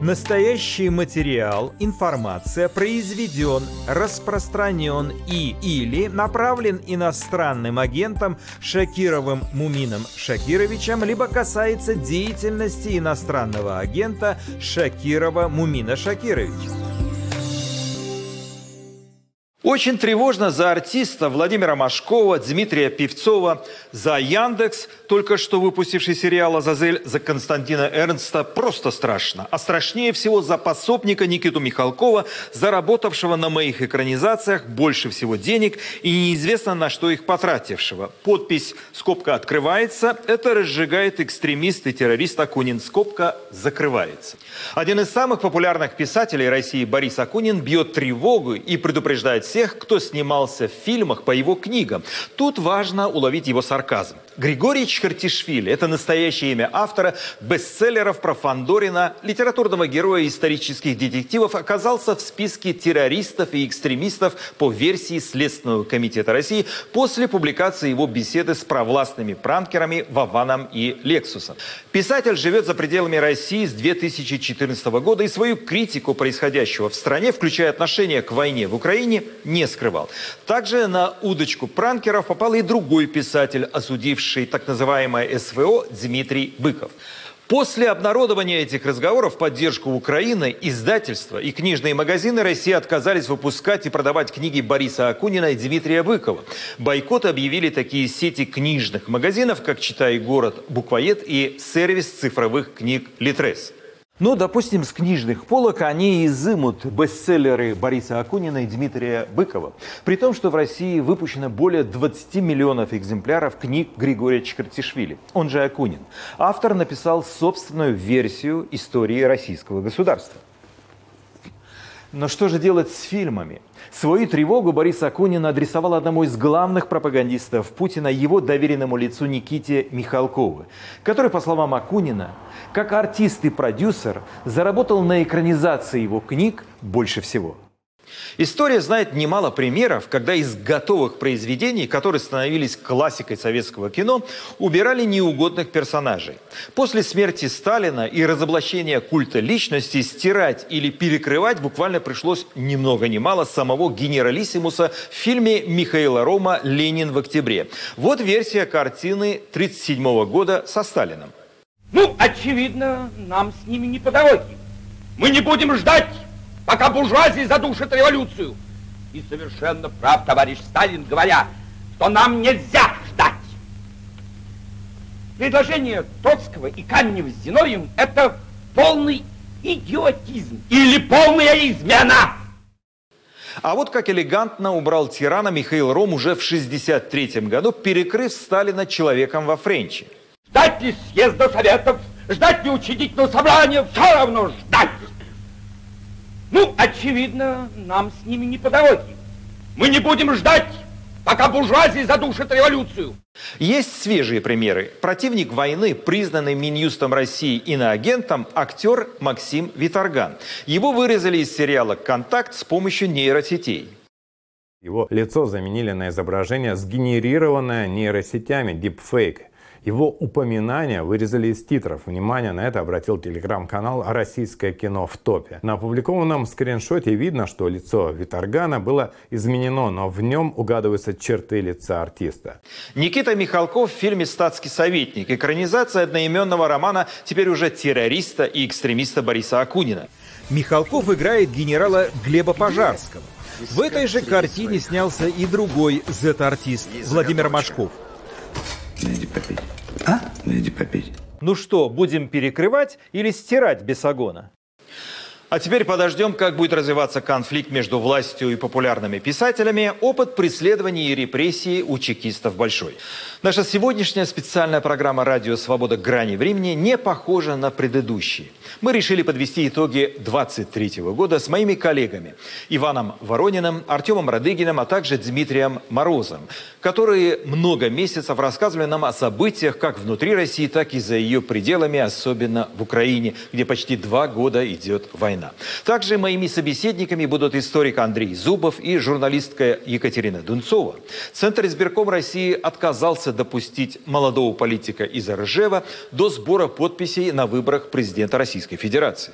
Настоящий материал, информация произведен, распространен и или направлен иностранным агентом Шакировым Мумином Шакировичем, либо касается деятельности иностранного агента Шакирова Мумина Шакировича. Очень тревожно за артиста Владимира Машкова, Дмитрия Певцова, за Яндекс, только что выпустивший сериал «Азазель», за Константина Эрнста. Просто страшно. А страшнее всего за пособника Никиту Михалкова, заработавшего на моих экранизациях больше всего денег и неизвестно на что их потратившего. Подпись «Скобка открывается» – это разжигает экстремист и террорист Акунин. Скобка закрывается. Один из самых популярных писателей России Борис Акунин бьет тревогу и предупреждает всех, кто снимался в фильмах по его книгам. Тут важно уловить его сарказм. Григорий Чхартишвили – это настоящее имя автора бестселлеров про Фандорина, литературного героя исторических детективов, оказался в списке террористов и экстремистов по версии Следственного комитета России после публикации его беседы с провластными пранкерами Вованом и Лексусом. Писатель живет за пределами России с 2014 года и свою критику происходящего в стране, включая отношение к войне в Украине, не скрывал. Также на удочку пранкеров попал и другой писатель, осудивший так называемое СВО Дмитрий Быков. После обнародования этих разговоров в поддержку Украины издательства и книжные магазины России отказались выпускать и продавать книги Бориса Акунина и Дмитрия Быкова. Бойкот объявили такие сети книжных магазинов, как «Читай город», «Буквоед» и сервис цифровых книг «Литрес». Ну, допустим, с книжных полок они изымут бестселлеры Бориса Акунина и Дмитрия Быкова. При том, что в России выпущено более 20 миллионов экземпляров книг Григория Чкартишвили, он же Акунин. Автор написал собственную версию истории российского государства. Но что же делать с фильмами? Свою тревогу Борис Акунин адресовал одному из главных пропагандистов Путина, его доверенному лицу Никите Михалкову, который, по словам Акунина, как артист и продюсер заработал на экранизации его книг больше всего – История знает немало примеров, когда из готовых произведений, которые становились классикой советского кино, убирали неугодных персонажей. После смерти Сталина и разоблачения культа личности стирать или перекрывать буквально пришлось ни много ни мало самого генералиссимуса в фильме Михаила Рома «Ленин в октябре». Вот версия картины 1937 года со Сталином. Ну, очевидно, нам с ними не по дороге. Мы не будем ждать пока буржуазия задушит революцию. И совершенно прав товарищ Сталин, говоря, что нам нельзя ждать. Предложение Троцкого и Каменева с Зиновьем – это полный идиотизм или полная измена. А вот как элегантно убрал тирана Михаил Ром уже в 1963 году, перекрыв Сталина человеком во Френче. Ждать ли съезда советов, ждать ли учредительного собрания, все равно ждать. Ну, очевидно, нам с ними не по дороге. Мы не будем ждать, пока буржуазия задушит революцию. Есть свежие примеры. Противник войны, признанный Минюстом России иноагентом, актер Максим Виторган. Его вырезали из сериала «Контакт» с помощью нейросетей. Его лицо заменили на изображение, сгенерированное нейросетями, deepfake. Его упоминания вырезали из титров. Внимание на это обратил телеграм-канал «Российское кино в топе». На опубликованном скриншоте видно, что лицо Виторгана было изменено, но в нем угадываются черты лица артиста. Никита Михалков в фильме «Статский советник». Экранизация одноименного романа теперь уже террориста и экстремиста Бориса Акунина. Михалков играет генерала Глеба Пожарского. В этой же картине снялся и другой Z-артист Владимир Машков. Найди попить. А? Найди попить. Ну что, будем перекрывать или стирать бесогона? А теперь подождем, как будет развиваться конфликт между властью и популярными писателями. Опыт преследований и репрессий у чекистов большой. Наша сегодняшняя специальная программа «Радио Свобода. Грани времени» не похожа на предыдущие. Мы решили подвести итоги 23 года с моими коллегами Иваном Ворониным, Артемом Радыгиным, а также Дмитрием Морозом, которые много месяцев рассказывали нам о событиях как внутри России, так и за ее пределами, особенно в Украине, где почти два года идет война. Война. Также моими собеседниками будут историк Андрей Зубов и журналистка Екатерина Дунцова. Центр избирком России отказался допустить молодого политика из Ржева до сбора подписей на выборах президента Российской Федерации.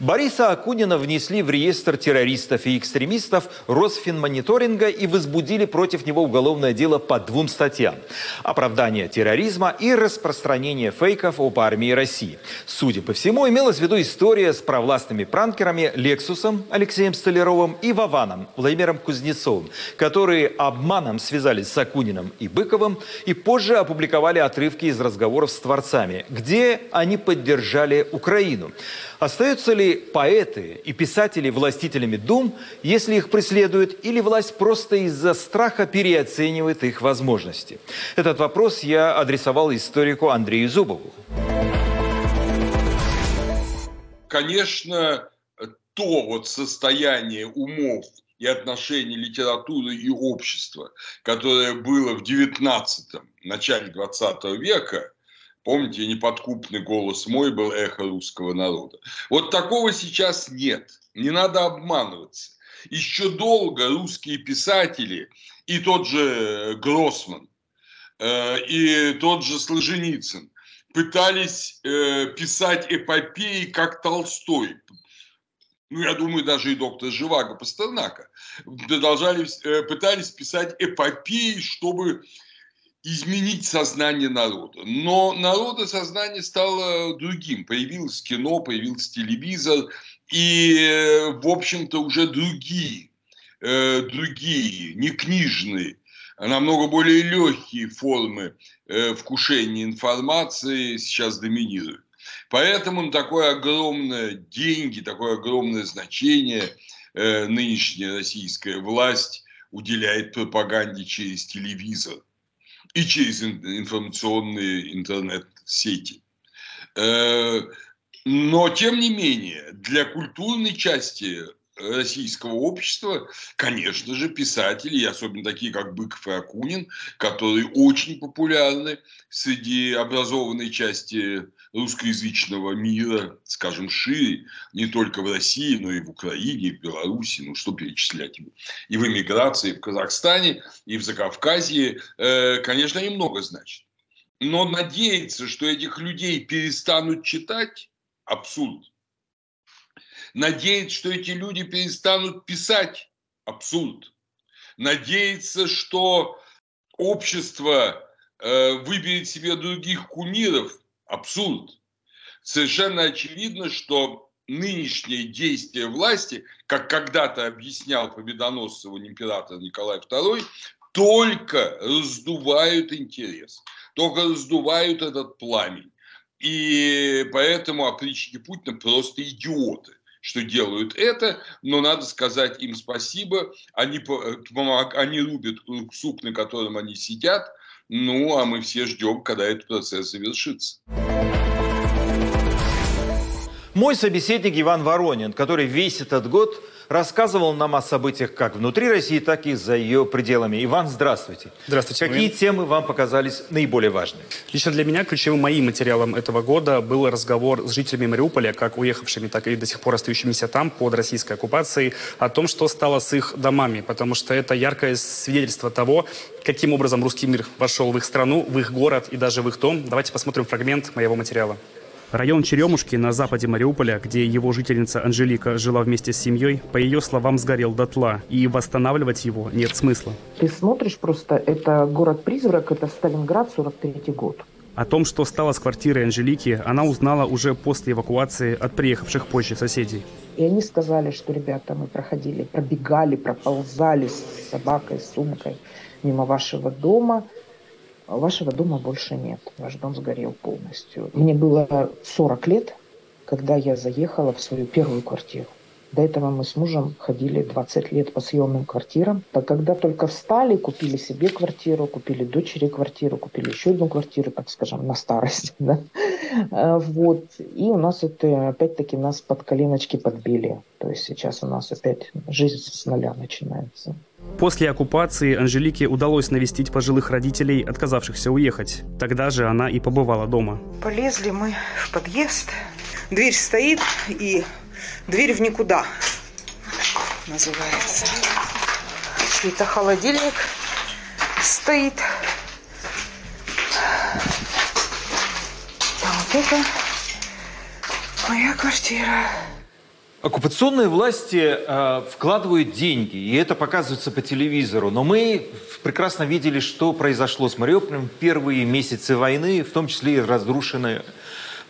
Бориса Акунина внесли в реестр террористов и экстремистов Росфинмониторинга и возбудили против него уголовное дело по двум статьям. Оправдание терроризма и распространение фейков об армии России. Судя по всему, имелась в виду история с провластными пранкерами Лексусом Алексеем Столяровым и Вованом Владимиром Кузнецовым, которые обманом связались с Акуниным и Быковым и позже опубликовали отрывки из разговоров с творцами, где они поддержали Украину. Остаются ли поэты и писатели властителями дум, если их преследуют, или власть просто из-за страха переоценивает их возможности? Этот вопрос я адресовал историку Андрею Зубову. Конечно, то вот состояние умов и отношений литературы и общества, которое было в 19 начале 20 века, Помните, неподкупный голос мой был эхо русского народа. Вот такого сейчас нет. Не надо обманываться. Еще долго русские писатели, и тот же Гроссман, э, и тот же Сложеницын, пытались э, писать эпопеи, как Толстой. Ну, я думаю, даже и доктор Живаго Пастернака. Продолжали, э, пытались писать эпопеи, чтобы изменить сознание народа. Но народа сознание стало другим. Появилось кино, появился телевизор, и, в общем-то, уже другие, э, другие, не книжные, а намного более легкие формы э, вкушения информации сейчас доминируют. Поэтому такое огромное деньги, такое огромное значение э, нынешняя российская власть уделяет пропаганде через телевизор и через информационные интернет-сети. Э, но, тем не менее, для культурной части российского общества, конечно же, писатели, особенно такие, как Быков и Акунин, которые очень популярны среди образованной части русскоязычного мира, скажем, шире, не только в России, но и в Украине, и в Беларуси, ну что перечислять, и в эмиграции, и в Казахстане, и в Закавказье, э, конечно, немного значит. Но надеяться, что этих людей перестанут читать, абсурд. Надеяться, что эти люди перестанут писать, абсурд. Надеяться, что общество э, выберет себе других кумиров, абсурд. Совершенно очевидно, что нынешние действия власти, как когда-то объяснял победоносцевый император Николай II, только раздувают интерес, только раздувают этот пламень. И поэтому опричники Путина просто идиоты что делают это, но надо сказать им спасибо. Они, они рубят сук, на котором они сидят, ну, а мы все ждем, когда этот процесс завершится. Мой собеседник Иван Воронин, который весь этот год рассказывал нам о событиях как внутри России, так и за ее пределами. Иван, здравствуйте. Здравствуйте. Какие Марин. темы вам показались наиболее важными? Лично для меня ключевым моим материалом этого года был разговор с жителями Мариуполя, как уехавшими, так и до сих пор остающимися там под российской оккупацией, о том, что стало с их домами, потому что это яркое свидетельство того, каким образом русский мир вошел в их страну, в их город и даже в их дом. Давайте посмотрим фрагмент моего материала. Район Черемушки на западе Мариуполя, где его жительница Анжелика жила вместе с семьей, по ее словам, сгорел дотла, и восстанавливать его нет смысла. Ты смотришь просто, это город-призрак, это Сталинград, 43 год. О том, что стало с квартирой Анжелики, она узнала уже после эвакуации от приехавших позже соседей. И они сказали, что, ребята, мы проходили, пробегали, проползали с собакой, с сумкой мимо вашего дома – Вашего дома больше нет. Ваш дом сгорел полностью. Мне было 40 лет, когда я заехала в свою первую квартиру. До этого мы с мужем ходили 20 лет по съемным квартирам. Так когда только встали, купили себе квартиру, купили дочери квартиру, купили еще одну квартиру, так скажем, на старость. Да? А, вот. И у нас это, опять-таки, нас под коленочки подбили. То есть сейчас у нас опять жизнь с нуля начинается. После оккупации Анжелике удалось навестить пожилых родителей, отказавшихся уехать. Тогда же она и побывала дома. Полезли мы в подъезд, Дверь стоит и дверь в никуда называется. Это холодильник стоит. А вот это моя квартира. Оккупационные власти э, вкладывают деньги, и это показывается по телевизору. Но мы прекрасно видели, что произошло с Мариуполем первые месяцы войны, в том числе и разрушенный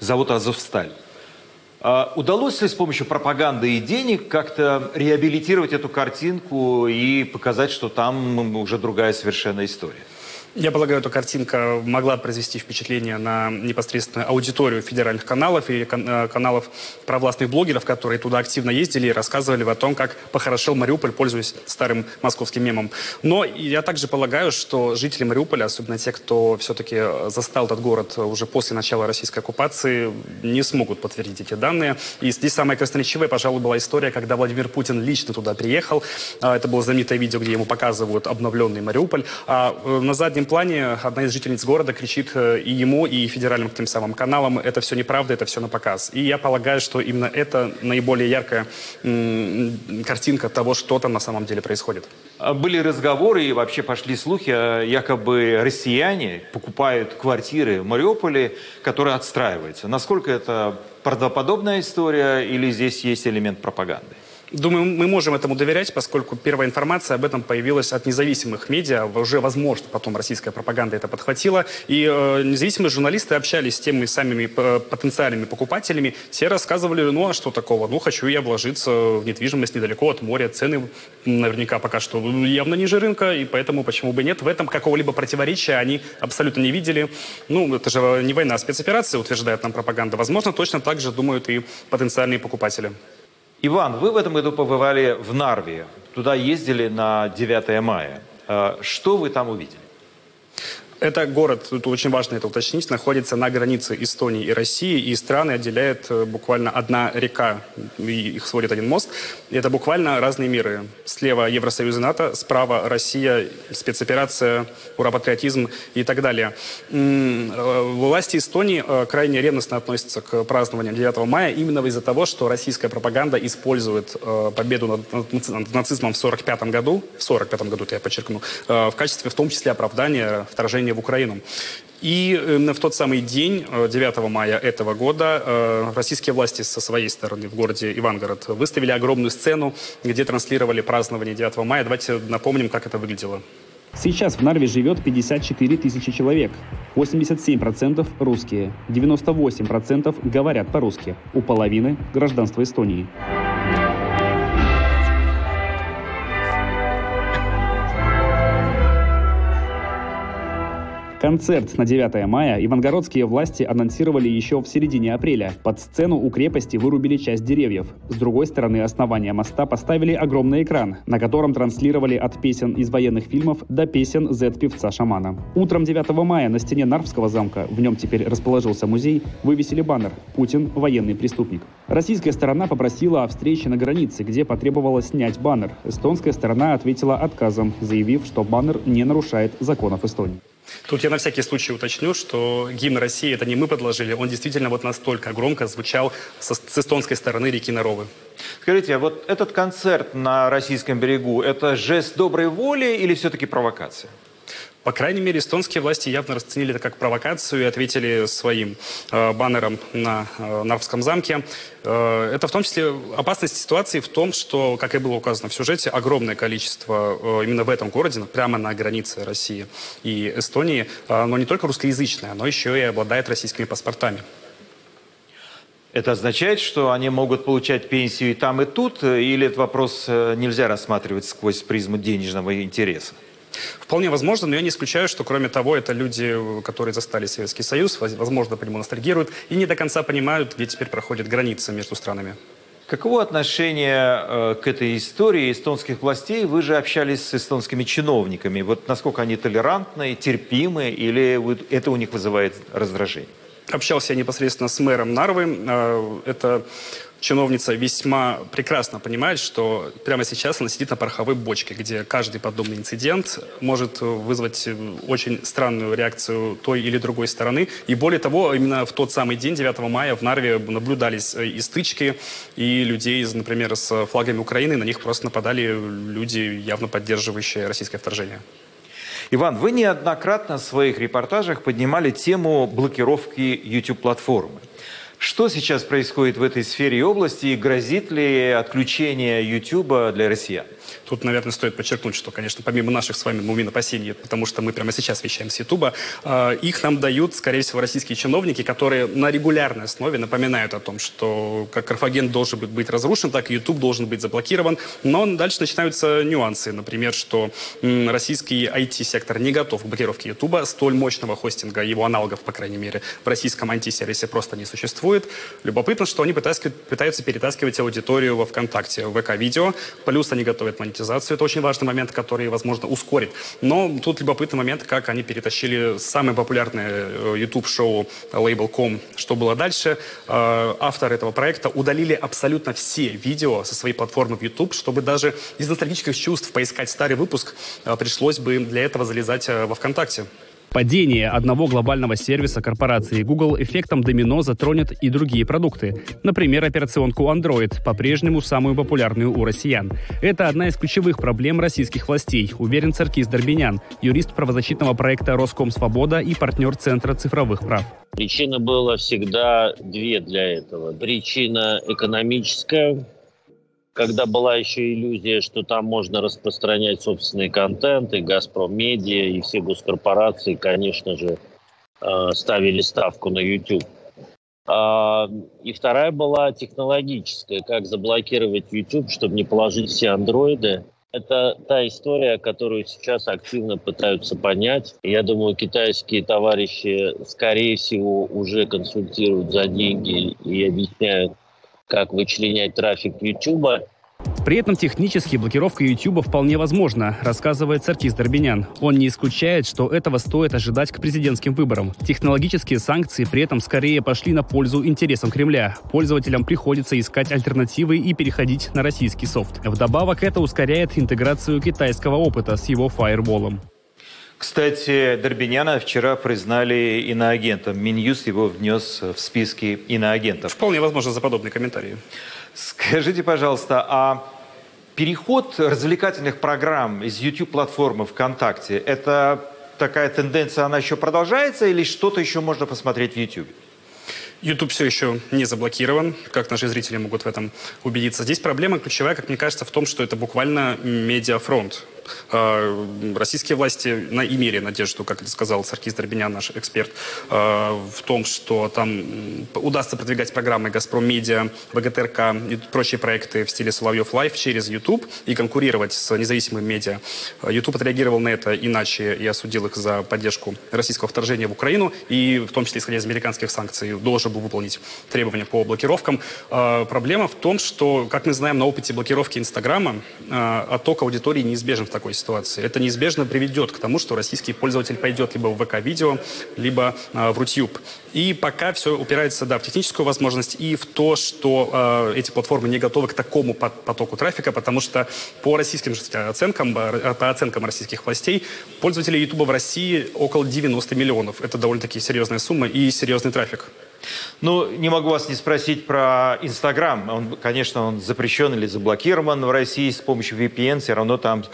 завод «Азовсталь». Э, удалось ли с помощью пропаганды и денег как-то реабилитировать эту картинку и показать, что там уже другая совершенно история? Я полагаю, эта картинка могла произвести впечатление на непосредственно аудиторию федеральных каналов и э, каналов провластных блогеров, которые туда активно ездили и рассказывали о том, как похорошел Мариуполь, пользуясь старым московским мемом. Но я также полагаю, что жители Мариуполя, особенно те, кто все-таки застал этот город уже после начала российской оккупации, не смогут подтвердить эти данные. И здесь самая красноречивая, пожалуй, была история, когда Владимир Путин лично туда приехал. А, это было знаменитое видео, где ему показывают обновленный Мариуполь. А э, на заднем заднем плане одна из жительниц города кричит э, и ему, и федеральным тем самым каналам, это все неправда, это все на показ. И я полагаю, что именно это наиболее яркая картинка того, что там на самом деле происходит. А были разговоры и вообще пошли слухи, якобы россияне покупают квартиры в Мариуполе, которые отстраиваются. Насколько это правдоподобная история или здесь есть элемент пропаганды? Думаю, мы можем этому доверять, поскольку первая информация об этом появилась от независимых медиа. Уже, возможно, потом российская пропаганда это подхватила. И э, независимые журналисты общались с теми самыми э, потенциальными покупателями. Те рассказывали, ну а что такого? Ну, хочу я вложиться в недвижимость недалеко от моря. Цены наверняка пока что явно ниже рынка, и поэтому почему бы нет. В этом какого-либо противоречия они абсолютно не видели. Ну, это же не война, а спецоперация, утверждает нам пропаганда. Возможно, точно так же думают и потенциальные покупатели. Иван, вы в этом году побывали в Нарве. Туда ездили на 9 мая. Э, что вы там увидели? Это город, тут очень важно это уточнить, находится на границе Эстонии и России, и страны отделяет э, буквально одна река, и их сводит один мост. И это буквально разные миры. Слева Евросоюз и НАТО, справа Россия, спецоперация, ура-патриотизм и так далее. Э, власти Эстонии э, крайне ревностно относятся к празднованию 9 мая именно из-за того, что российская пропаганда использует победу над нацизмом в 1945 году, в 1945 году, это я подчеркну, в качестве в том числе оправдания вторжения вторжения в Украину. И в тот самый день, 9 э, мая этого года, э, российские власти со своей стороны в городе Ивангород выставили огромную сцену, где транслировали празднование 9 мая. Давайте напомним, как это выглядело. Сейчас в Нарве живет 54 тысячи человек. 87% русские, 98% говорят по-русски. У половины гражданство Эстонии. Концерт на 9 мая ивангородские власти анонсировали еще в середине апреля. Под сцену у крепости вырубили часть деревьев. С другой стороны основания моста поставили огромный экран, на котором транслировали от песен из военных фильмов до песен Z-певца-шамана. Утром 9 мая на стене Нарвского замка, в нем теперь расположился музей, вывесили баннер «Путин – военный преступник». Российская сторона попросила о встрече на границе, где потребовала снять баннер. Эстонская сторона ответила отказом, заявив, что баннер не нарушает законов Эстонии. Тут я на всякий случай уточню, что гимн России это не мы подложили, он действительно вот настолько громко звучал со, с эстонской стороны реки Наровы. Скажите, а вот этот концерт на российском берегу, это жест доброй воли или все-таки провокация? По крайней мере, эстонские власти явно расценили это как провокацию и ответили своим э, баннером на э, Нарвском замке. Э, это в том числе опасность ситуации в том, что, как и было указано в сюжете, огромное количество э, именно в этом городе, прямо на границе России и Эстонии, э, оно не только русскоязычное, оно еще и обладает российскими паспортами. Это означает, что они могут получать пенсию и там, и тут, или этот вопрос э, нельзя рассматривать сквозь призму денежного интереса? Вполне возможно, но я не исключаю, что кроме того, это люди, которые застали Советский Союз, возможно, по нему ностальгируют и не до конца понимают, где теперь проходит граница между странами. Каково отношение э, к этой истории эстонских властей? Вы же общались с эстонскими чиновниками. Вот насколько они толерантны, терпимы, или это у них вызывает раздражение? Общался я непосредственно с мэром Нарвы. Э, это чиновница весьма прекрасно понимает, что прямо сейчас она сидит на пороховой бочке, где каждый подобный инцидент может вызвать очень странную реакцию той или другой стороны. И более того, именно в тот самый день, 9 мая, в Нарве наблюдались и стычки, и людей, например, с флагами Украины, на них просто нападали люди, явно поддерживающие российское вторжение. Иван, вы неоднократно в своих репортажах поднимали тему блокировки YouTube-платформы. Что сейчас происходит в этой сфере и области и грозит ли отключение YouTube для россиян? Тут, наверное, стоит подчеркнуть, что, конечно, помимо наших с вами мумин опасений, потому что мы прямо сейчас вещаем с Ютуба, э, их нам дают, скорее всего, российские чиновники, которые на регулярной основе напоминают о том, что как Карфаген должен быть разрушен, так и YouTube должен быть заблокирован. Но дальше начинаются нюансы. Например, что м, российский IT-сектор не готов к блокировке YouTube, столь мощного хостинга, его аналогов, по крайней мере, в российском IT-сервисе просто не существует. Любопытно, что они пытаются перетаскивать аудиторию во ВКонтакте, в ВК-видео, плюс они готовят монетизацию. Это очень важный момент, который, возможно, ускорит. Но тут любопытный момент, как они перетащили самое популярное э, YouTube-шоу Label.com «Что было дальше?». Э, Авторы этого проекта удалили абсолютно все видео со своей платформы в YouTube, чтобы даже из ностальгических чувств поискать старый выпуск э, пришлось бы для этого залезать во ВКонтакте. Падение одного глобального сервиса корпорации Google эффектом домино затронет и другие продукты. Например, операционку Android, по-прежнему самую популярную у россиян. Это одна из ключевых проблем российских властей, уверен Царкис Дорбинян, юрист правозащитного проекта «Роском Свобода» и партнер Центра цифровых прав. Причина была всегда две для этого. Причина экономическая, когда была еще иллюзия, что там можно распространять собственный контент, и «Газпром Медиа», и все госкорпорации, конечно же, э, ставили ставку на YouTube. А, и вторая была технологическая, как заблокировать YouTube, чтобы не положить все андроиды. Это та история, которую сейчас активно пытаются понять. Я думаю, китайские товарищи, скорее всего, уже консультируют за деньги и объясняют, как вычленять трафик YouTube. При этом технически блокировка YouTube вполне возможна, рассказывает Саркис Дорбинян. Он не исключает, что этого стоит ожидать к президентским выборам. Технологические санкции при этом скорее пошли на пользу интересам Кремля. Пользователям приходится искать альтернативы и переходить на российский софт. Вдобавок это ускоряет интеграцию китайского опыта с его фаерволом. Кстати, Дорбиняна вчера признали иноагентом. Минюст его внес в списки иноагентов. Вполне возможно за подобные комментарии. Скажите, пожалуйста, а переход развлекательных программ из YouTube-платформы ВКонтакте, это такая тенденция, она еще продолжается или что-то еще можно посмотреть в YouTube? YouTube все еще не заблокирован, как наши зрители могут в этом убедиться. Здесь проблема ключевая, как мне кажется, в том, что это буквально медиафронт. А, российские власти на, имели надежду, как это сказал Саркис Дорбинян, наш эксперт, а, в том, что там удастся продвигать программы «Газпром Медиа», ВГТРК и прочие проекты в стиле Соловьев Live через YouTube и конкурировать с независимым медиа. YouTube отреагировал на это иначе и осудил их за поддержку российского вторжения в Украину и в том числе, исходя из американских санкций, должен был выполнить требования по блокировкам. Проблема в том, что, как мы знаем на опыте блокировки Инстаграма, отток аудитории неизбежен в такой ситуации. Это неизбежно приведет к тому, что российский пользователь пойдет либо в ВК-видео, либо э, в Рутюб. И пока все упирается да, в техническую возможность и в то, что э, эти платформы не готовы к такому потоку трафика, потому что по российским оценкам, по оценкам российских властей, пользователей YouTube в России около 90 миллионов. Это довольно-таки серьезная сумма и серьезный трафик. Ну, не могу вас не спросить про Инстаграм. Он, конечно, он запрещен или заблокирован в России с помощью VPN, все равно там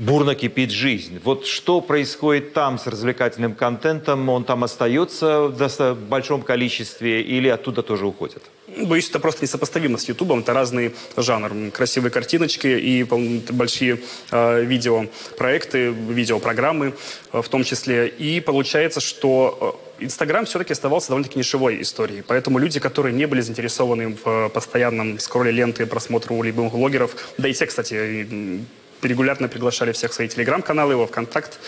бурно кипит жизнь. Вот что происходит там с развлекательным контентом? Он там остается в большом количестве или оттуда тоже уходит? Боюсь, это просто несопоставимо с Ютубом. Это разный жанр. Красивые картиночки и большие э, видеопроекты, видеопрограммы э, в том числе. И получается, что э, Инстаграм все-таки оставался довольно-таки нишевой историей. Поэтому люди, которые не были заинтересованы в э, постоянном скролле ленты, просмотру любых блогеров, да и те, кстати, регулярно приглашали всех в свои телеграм-каналы, его ВКонтакт,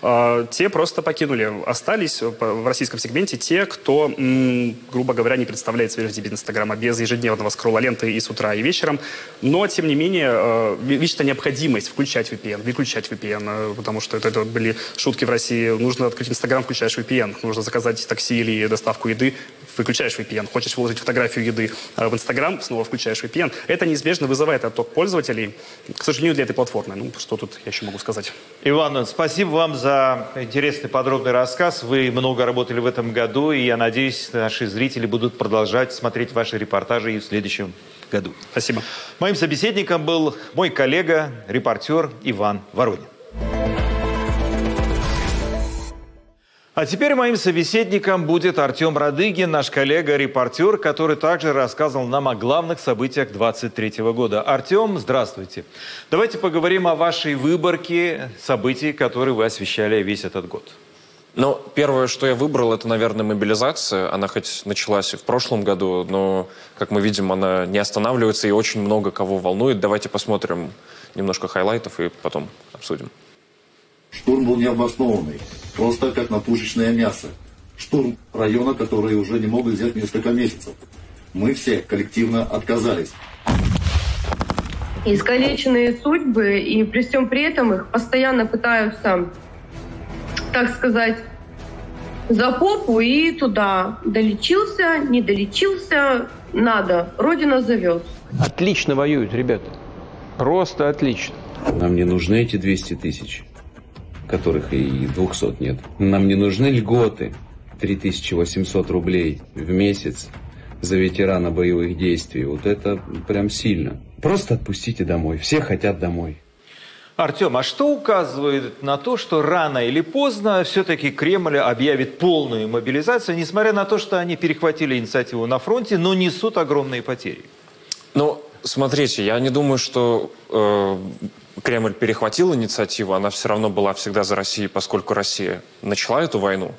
те просто покинули. Остались в российском сегменте те, кто, грубо говоря, не представляет жизни без Инстаграма, без ежедневного скролла ленты и с утра, и вечером. Но, тем не менее, э, видит необходимость включать VPN, выключать VPN, э, потому что это, это были шутки в России. Нужно открыть Инстаграм, включаешь VPN. Нужно заказать такси или доставку еды, выключаешь VPN. Хочешь выложить фотографию еды э, в Инстаграм, снова включаешь VPN. Это неизбежно вызывает отток пользователей, к сожалению, для этой платформы. Ну, что тут я еще могу сказать? Иван, спасибо вам за интересный подробный рассказ. Вы много работали в этом году, и я надеюсь, наши зрители будут продолжать смотреть ваши репортажи и в следующем году. Спасибо. Моим собеседником был мой коллега, репортер Иван Воронин. А теперь моим собеседником будет Артем Радыгин, наш коллега-репортер, который также рассказывал нам о главных событиях 23 года. Артем, здравствуйте. Давайте поговорим о вашей выборке событий, которые вы освещали весь этот год. Ну, первое, что я выбрал, это, наверное, мобилизация. Она хоть началась и в прошлом году, но, как мы видим, она не останавливается и очень много кого волнует. Давайте посмотрим немножко хайлайтов и потом обсудим. Штурм был необоснованный, просто как на пушечное мясо. Штурм района, который уже не могут взять несколько месяцев. Мы все коллективно отказались. Искалеченные судьбы, и при всем при этом их постоянно пытаются, так сказать, за попу и туда. Долечился, не долечился, надо. Родина зовет. Отлично воюют, ребята. Просто отлично. Нам не нужны эти 200 тысяч которых и 200 нет. Нам не нужны льготы 3800 рублей в месяц за ветерана боевых действий. Вот это прям сильно. Просто отпустите домой. Все хотят домой. Артем, а что указывает на то, что рано или поздно все-таки Кремль объявит полную мобилизацию, несмотря на то, что они перехватили инициативу на фронте, но несут огромные потери? Ну, смотрите, я не думаю, что э, Кремль перехватил инициативу, она все равно была всегда за Россией, поскольку Россия начала эту войну.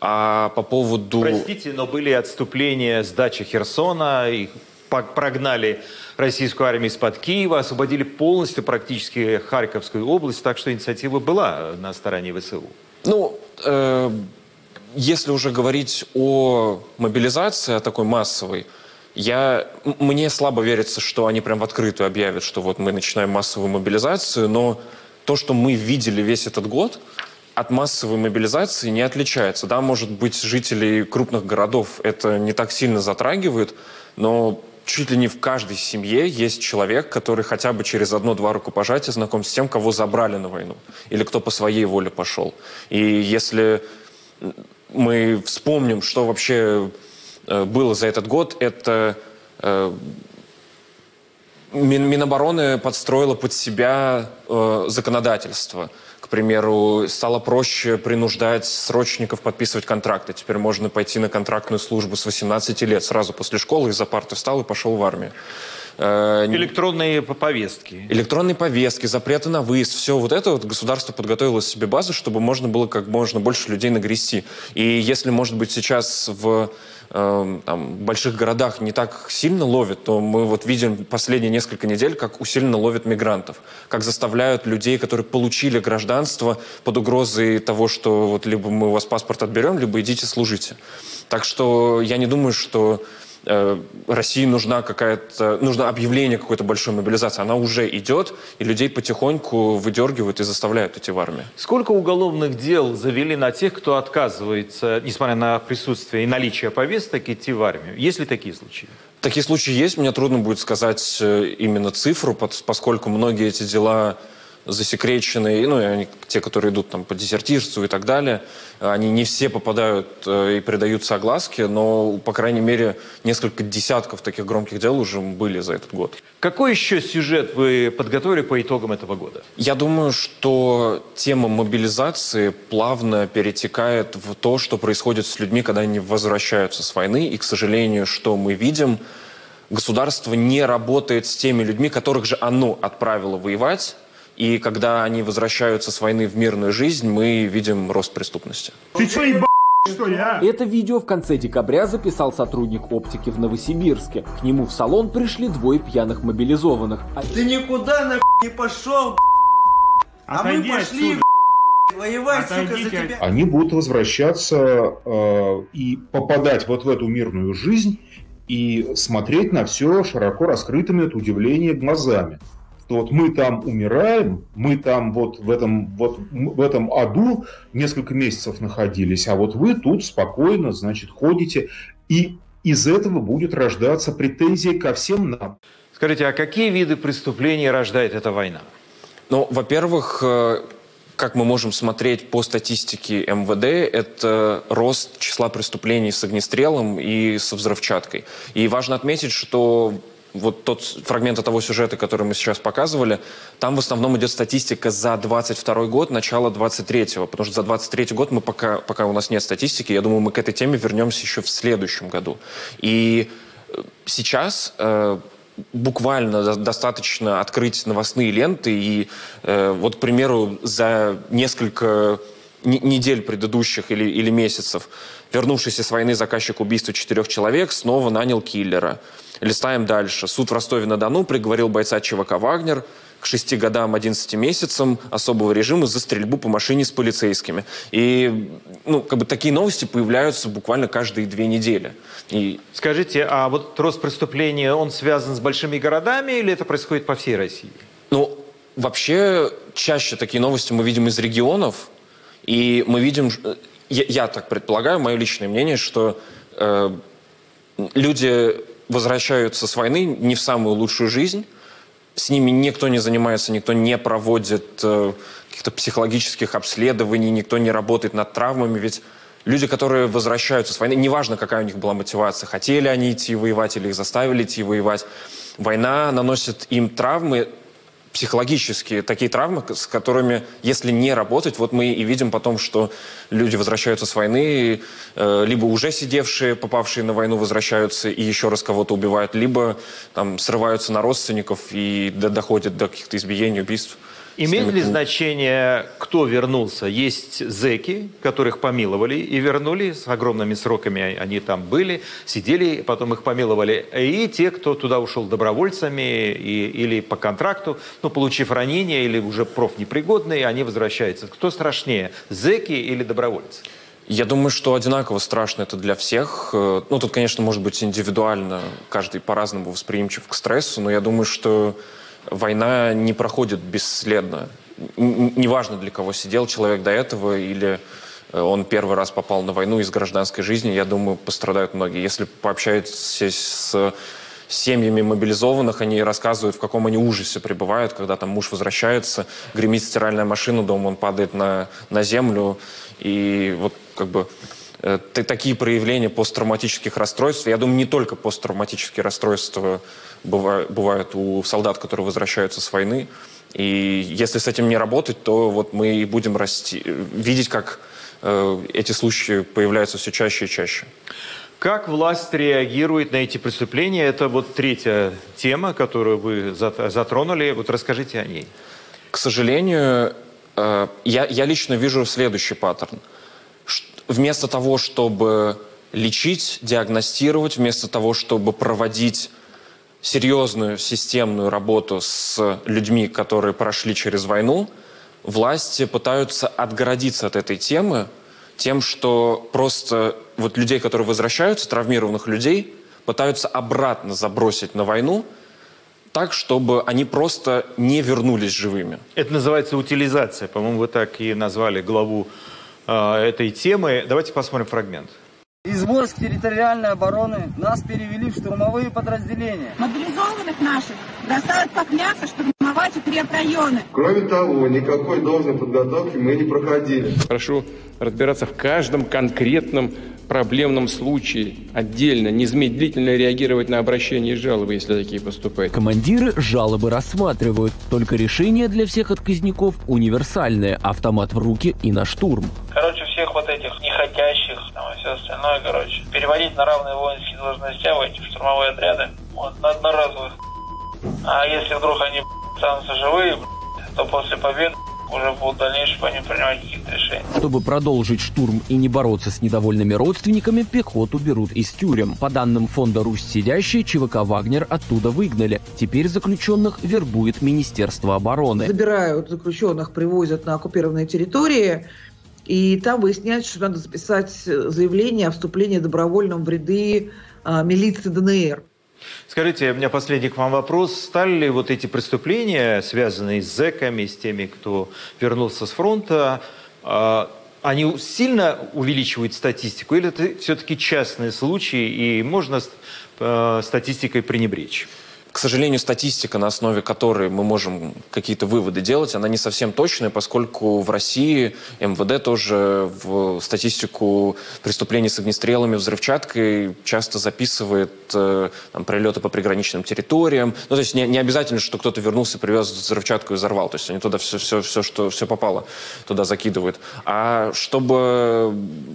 А по поводу... Простите, но были отступления сдачи Херсона, и прогнали российскую армию из-под Киева, освободили полностью практически Харьковскую область, так что инициатива была на стороне ВСУ. Ну, э, если уже говорить о мобилизации, о такой массовой, я, мне слабо верится, что они прям в открытую объявят, что вот мы начинаем массовую мобилизацию, но то, что мы видели весь этот год, от массовой мобилизации не отличается. Да, может быть, жителей крупных городов это не так сильно затрагивает, но чуть ли не в каждой семье есть человек, который хотя бы через одно-два рукопожатия знаком с тем, кого забрали на войну, или кто по своей воле пошел. И если мы вспомним, что вообще было за этот год, это э, Минобороны подстроила под себя э, законодательство. К примеру, стало проще принуждать срочников подписывать контракты. Теперь можно пойти на контрактную службу с 18 лет, сразу после школы из-за парты встал и пошел в армию. Электронные повестки. Электронные повестки, запреты на выезд. Все вот это вот государство подготовило себе базу, чтобы можно было как можно больше людей нагрести. И если, может быть, сейчас в э, там, больших городах не так сильно ловят, то мы вот видим последние несколько недель, как усиленно ловят мигрантов, как заставляют людей, которые получили гражданство под угрозой того, что вот либо мы у вас паспорт отберем, либо идите служите. Так что я не думаю, что Э, России нужна какая-то, нужно объявление какой-то большой мобилизации. Она уже идет, и людей потихоньку выдергивают и заставляют идти в армию. Сколько уголовных дел завели на тех, кто отказывается, несмотря на присутствие и наличие повесток, идти в армию? Есть ли такие случаи? Такие случаи есть. Мне трудно будет сказать э, именно цифру, поскольку многие эти дела засекреченные, ну, и они, те, которые идут там по дезертирству и так далее, они не все попадают э, и предаются огласке, но, по крайней мере, несколько десятков таких громких дел уже были за этот год. Какой еще сюжет вы подготовили по итогам этого года? Я думаю, что тема мобилизации плавно перетекает в то, что происходит с людьми, когда они возвращаются с войны, и, к сожалению, что мы видим, государство не работает с теми людьми, которых же оно отправило воевать, и когда они возвращаются с войны в мирную жизнь, мы видим рост преступности. Ты что, ебал? Что я? Это видео в конце декабря записал сотрудник оптики в Новосибирске. К нему в салон пришли двое пьяных мобилизованных. Ты никуда нахуй не пошел, а мы пошли Воевать, сука, за тебя. Они будут возвращаться э, и попадать вот в эту мирную жизнь и смотреть на все широко раскрытыми от удивления глазами. Что вот мы там умираем, мы там вот в этом, вот в этом аду несколько месяцев находились, а вот вы тут спокойно, значит, ходите. И из этого будет рождаться претензия ко всем нам. Скажите, а какие виды преступлений рождает эта война? Ну, во-первых, э, как мы можем смотреть по статистике МВД, это рост числа преступлений с огнестрелом и со взрывчаткой. И важно отметить, что вот тот фрагмент того сюжета, который мы сейчас показывали, там в основном идет статистика за 22 год, начало 23-го, потому что за 23 год мы пока, пока у нас нет статистики, я думаю, мы к этой теме вернемся еще в следующем году. И э, сейчас э, буквально достаточно открыть новостные ленты и э, вот, к примеру, за несколько недель предыдущих или, или месяцев вернувшийся с войны заказчик убийства четырех человек снова нанял киллера. Листаем дальше. Суд в Ростове-на-Дону приговорил бойца ЧВК «Вагнер» к 6 годам 11 месяцам особого режима за стрельбу по машине с полицейскими. И ну, как бы такие новости появляются буквально каждые две недели. И... Скажите, а вот рост преступления, он связан с большими городами или это происходит по всей России? Ну, вообще, чаще такие новости мы видим из регионов, и мы видим, я, я так предполагаю, мое личное мнение, что э, люди возвращаются с войны не в самую лучшую жизнь, с ними никто не занимается, никто не проводит э, каких-то психологических обследований, никто не работает над травмами, ведь люди, которые возвращаются с войны, неважно, какая у них была мотивация, хотели они идти воевать или их заставили идти воевать, война наносит им травмы, психологические такие травмы, с которыми, если не работать, вот мы и видим потом, что люди возвращаются с войны, э, либо уже сидевшие, попавшие на войну, возвращаются и еще раз кого-то убивают, либо там срываются на родственников и доходят до каких-то избиений, убийств. Имеет ли значение, кто вернулся? Есть зеки, которых помиловали и вернули с огромными сроками. Они там были, сидели, потом их помиловали. И те, кто туда ушел добровольцами и, или по контракту, ну, получив ранение или уже профнепригодные, они возвращаются. Кто страшнее, зеки или добровольцы? Я думаю, что одинаково страшно это для всех. Ну, тут, конечно, может быть индивидуально, каждый по-разному восприимчив к стрессу, но я думаю, что война не проходит бесследно. Неважно, для кого сидел человек до этого или э, он первый раз попал на войну из гражданской жизни, я думаю, пострадают многие. Если пообщаетесь с семьями мобилизованных, они рассказывают, в каком они ужасе пребывают, когда там муж возвращается, гремит стиральная машина дома, он падает на, на землю. И вот как бы такие проявления посттравматических расстройств, я думаю, не только посттравматические расстройства бывают у солдат, которые возвращаются с войны. И если с этим не работать, то вот мы и будем расти, видеть, как э, эти случаи появляются все чаще и чаще. Как власть реагирует на эти преступления? Это вот третья тема, которую вы затронули. Вот расскажите о ней. К сожалению, э, я, я лично вижу следующий паттерн. Вместо того, чтобы лечить, диагностировать, вместо того, чтобы проводить серьезную системную работу с людьми, которые прошли через войну, власти пытаются отгородиться от этой темы тем, что просто вот людей, которые возвращаются, травмированных людей, пытаются обратно забросить на войну, так, чтобы они просто не вернулись живыми. Это называется утилизация. По-моему, вы так и назвали главу этой темы. Давайте посмотрим фрагмент. Из войск территориальной обороны нас перевели в штурмовые подразделения. Мобилизованных наших бросают как мясо штурмовать укрепрайоны. Кроме того, никакой должной подготовки мы не проходили. Прошу разбираться в каждом конкретном проблемном случае отдельно, незамедлительно реагировать на обращения и жалобы, если такие поступают. Командиры жалобы рассматривают, только решение для всех отказников универсальное, автомат в руки и на штурм. Короче, всех вот этих нехотящих, там, и все остальное, короче, переводить на равные воинские должности в эти штурмовые отряды, вот, на одноразовых. А если вдруг они останутся живые, то после победы уже будут в дальнейшем по ним принимать какие-то решения. Чтобы продолжить штурм и не бороться с недовольными родственниками, пехоту берут из тюрем. По данным фонда «Русь сидящий», ЧВК «Вагнер» оттуда выгнали. Теперь заключенных вербует Министерство обороны. Забирают заключенных, привозят на оккупированные территории, и там выясняется, что надо записать заявление о вступлении добровольном в ряды а, милиции ДНР. Скажите, у меня последний к вам вопрос. Стали ли вот эти преступления, связанные с зэками, с теми, кто вернулся с фронта, а, они сильно увеличивают статистику или это все-таки частные случаи и можно э, статистикой пренебречь? К сожалению, статистика, на основе которой мы можем какие-то выводы делать, она не совсем точная, поскольку в России МВД тоже в статистику преступлений с огнестрелами, взрывчаткой часто записывает э, там, прилеты по приграничным территориям. Ну, то есть не, не обязательно, что кто-то вернулся, привез взрывчатку и взорвал. То есть они туда все, все, все, что все попало, туда закидывают. А чтобы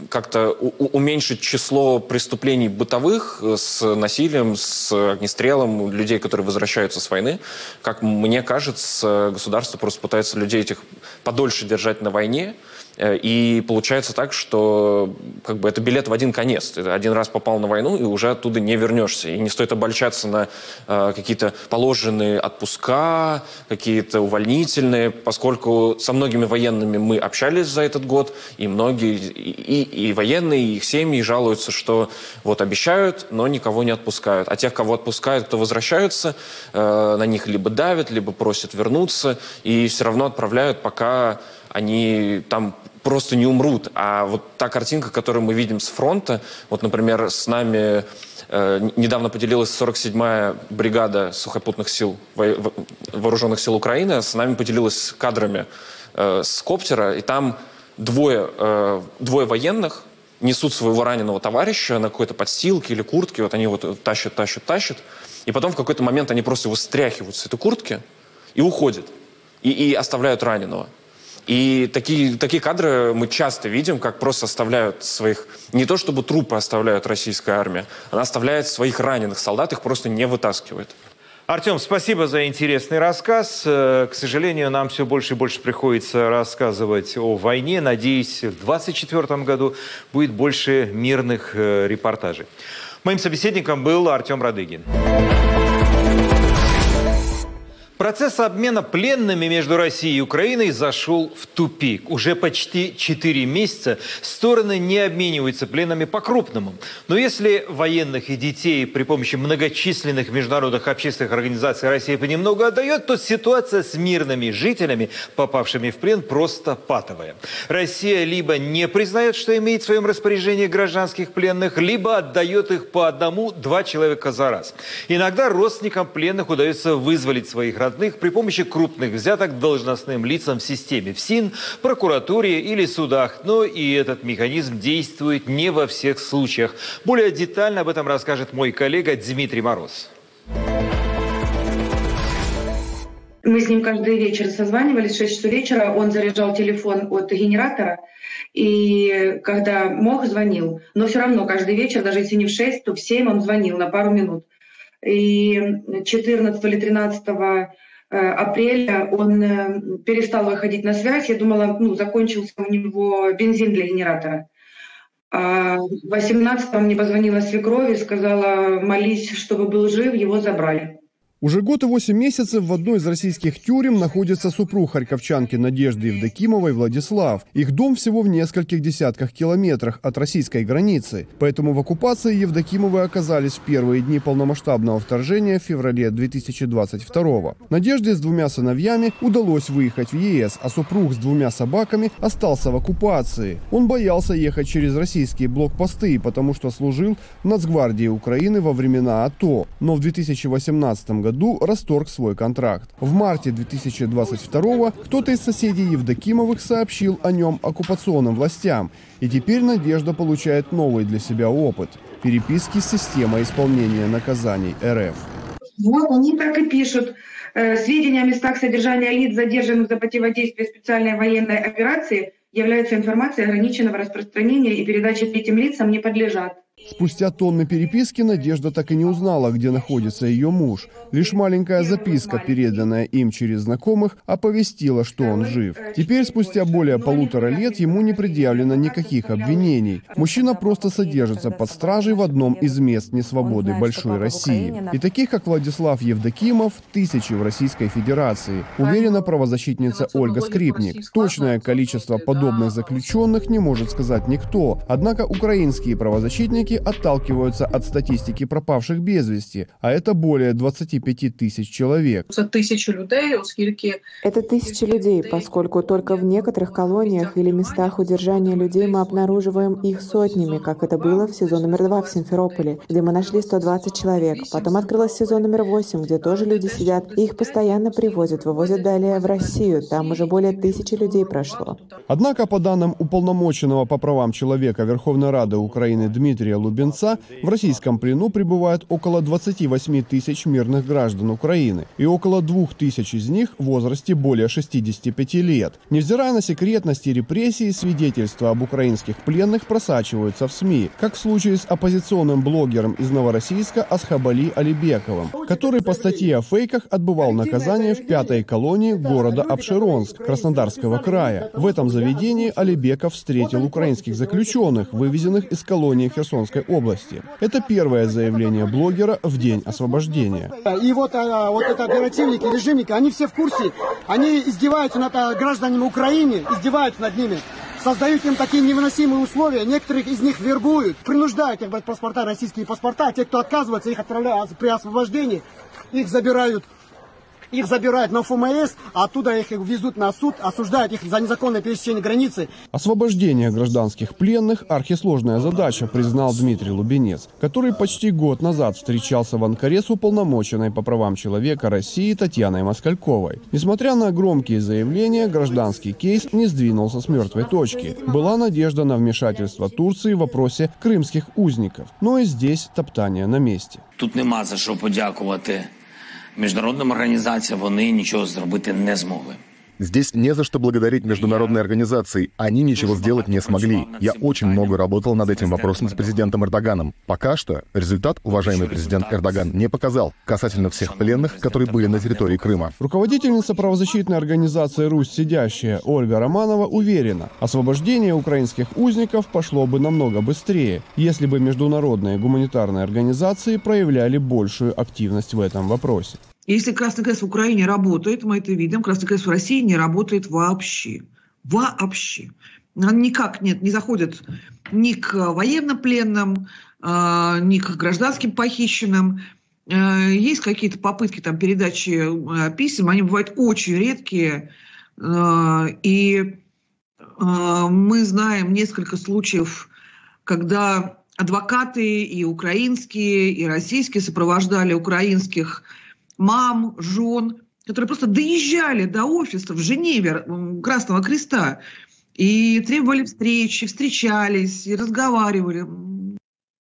как-то уменьшить число преступлений бытовых с насилием, с огнестрелом, людей, которые возвращаются с войны. Как мне кажется, государство просто пытается людей этих подольше держать на войне, и получается так, что как бы это билет в один конец. Ты один раз попал на войну, и уже оттуда не вернешься. И не стоит обольщаться на э, какие-то положенные отпуска, какие-то увольнительные, поскольку со многими военными мы общались за этот год, и многие, и, и военные, и их семьи жалуются, что вот обещают, но никого не отпускают. А тех, кого отпускают, кто возвращаются, э, на них либо давят, либо просят вернуться, и все равно отправляют, пока они там просто не умрут. А вот та картинка, которую мы видим с фронта, вот, например, с нами э, недавно поделилась 47-я бригада сухопутных сил, во, вооруженных сил Украины, с нами поделилась кадрами э, с коптера, и там двое, э, двое военных несут своего раненого товарища на какой-то подстилке или куртке, вот они вот тащат, тащат, тащат, и потом в какой-то момент они просто его стряхивают с этой куртки и уходят, и, и оставляют раненого. И такие, такие кадры мы часто видим, как просто оставляют своих... Не то чтобы трупы оставляют российская армия, она оставляет своих раненых солдат, их просто не вытаскивает. Артем, спасибо за интересный рассказ. Э, к сожалению, нам все больше и больше приходится рассказывать о войне. Надеюсь, в 2024 году будет больше мирных э, репортажей. Моим собеседником был Артем Радыгин. Процесс обмена пленными между Россией и Украиной зашел в тупик. Уже почти 4 месяца стороны не обмениваются пленными по-крупному. Но если военных и детей при помощи многочисленных международных общественных организаций Россия понемногу отдает, то ситуация с мирными жителями, попавшими в плен, просто патовая. Россия либо не признает, что имеет в своем распоряжении гражданских пленных, либо отдает их по одному-два человека за раз. Иногда родственникам пленных удается вызволить своих родных родных при помощи крупных взяток должностным лицам в системе ФСИН, прокуратуре или судах. Но и этот механизм действует не во всех случаях. Более детально об этом расскажет мой коллега Дмитрий Мороз. Мы с ним каждый вечер созванивались, в 6 часов вечера. Он заряжал телефон от генератора, и когда мог, звонил. Но все равно каждый вечер, даже если не в 6, то в 7 он звонил на пару минут. И 14 или 13 э, апреля он э, перестал выходить на связь. Я думала, ну, закончился у него бензин для генератора. А 18 мне позвонила свекровь и сказала, молись, чтобы был жив, его забрали. Уже год и восемь месяцев в одной из российских тюрем находится супруг харьковчанки Надежды Евдокимовой Владислав. Их дом всего в нескольких десятках километрах от российской границы. Поэтому в оккупации Евдокимовы оказались в первые дни полномасштабного вторжения в феврале 2022 Надежде с двумя сыновьями удалось выехать в ЕС, а супруг с двумя собаками остался в оккупации. Он боялся ехать через российские блокпосты, потому что служил в Нацгвардии Украины во времена АТО. Но в 2018 году году расторг свой контракт. В марте 2022 кто-то из соседей Евдокимовых сообщил о нем оккупационным властям, и теперь Надежда получает новый для себя опыт – переписки с системой исполнения наказаний РФ. Вот они так и пишут. Э, сведения о местах содержания лиц, задержанных за противодействие специальной военной операции, являются информацией ограниченного распространения и передачи третьим лицам не подлежат. Спустя тонны переписки Надежда так и не узнала, где находится ее муж. Лишь маленькая записка, переданная им через знакомых, оповестила, что он жив. Теперь, спустя более полутора лет, ему не предъявлено никаких обвинений. Мужчина просто содержится под стражей в одном из мест несвободы большой России. И таких, как Владислав Евдокимов, тысячи в Российской Федерации, уверена правозащитница Ольга Скрипник. Точное количество подобных заключенных не может сказать никто. Однако украинские правозащитники отталкиваются от статистики пропавших без вести, а это более 25 тысяч человек. Это тысячи людей, поскольку только в некоторых колониях или местах удержания людей мы обнаруживаем их сотнями, как это было в сезон номер два в Симферополе, где мы нашли 120 человек. Потом открылась сезон номер восемь, где тоже люди сидят, и их постоянно привозят, вывозят далее в Россию. Там уже более тысячи людей прошло. Однако, по данным уполномоченного по правам человека Верховной Рады Украины Дмитрия Лубенца, в российском плену пребывает около 28 тысяч мирных граждан Украины, и около 2 тысяч из них в возрасте более 65 лет. Невзирая на секретность и репрессии, свидетельства об украинских пленных просачиваются в СМИ, как в случае с оппозиционным блогером из Новороссийска Асхабали Алибековым, который по статье о фейках отбывал наказание в пятой колонии города Обширонск Краснодарского края. В этом заведении Алибеков встретил украинских заключенных, вывезенных из колонии Херсонской области. Это первое заявление блогера в день освобождения. И вот, а, вот это оперативники, режимники, они все в курсе. Они издеваются над а, гражданами Украины, издеваются над ними. Создают им такие невыносимые условия. Некоторых из них вербуют, принуждают их брать паспорта, российские паспорта. Те, кто отказывается, их отправляют при освобождении. Их забирают их забирают на ФМС, а оттуда их везут на суд, осуждают их за незаконное пересечение границы. Освобождение гражданских пленных – архисложная задача, признал Дмитрий Лубенец, который почти год назад встречался в Анкаре с уполномоченной по правам человека России Татьяной Москальковой. Несмотря на громкие заявления, гражданский кейс не сдвинулся с мертвой точки. Была надежда на вмешательство Турции в вопросе крымских узников. Но и здесь топтание на месте. Тут нема за що подякувати міжнародним організаціям. Вони нічого зробити не змогли. Здесь не за что благодарить международные организации. Они ничего сделать не смогли. Я очень много работал над этим вопросом с президентом Эрдоганом. Пока что результат уважаемый президент Эрдоган не показал касательно всех пленных, которые были на территории Крыма. Руководительница правозащитной организации «Русь сидящая» Ольга Романова уверена, освобождение украинских узников пошло бы намного быстрее, если бы международные гуманитарные организации проявляли большую активность в этом вопросе. Если Красный Крест в Украине работает, мы это видим, Красный Крест в России не работает вообще. Вообще. Он никак нет, не заходит ни к военнопленным, э, ни к гражданским похищенным. Э, есть какие-то попытки там передачи э, писем, они бывают очень редкие. И мы знаем несколько случаев, когда адвокаты и украинские, и российские сопровождали украинских мам, жен, которые просто доезжали до офиса в Женеве Красного Креста и требовали встречи, встречались и разговаривали.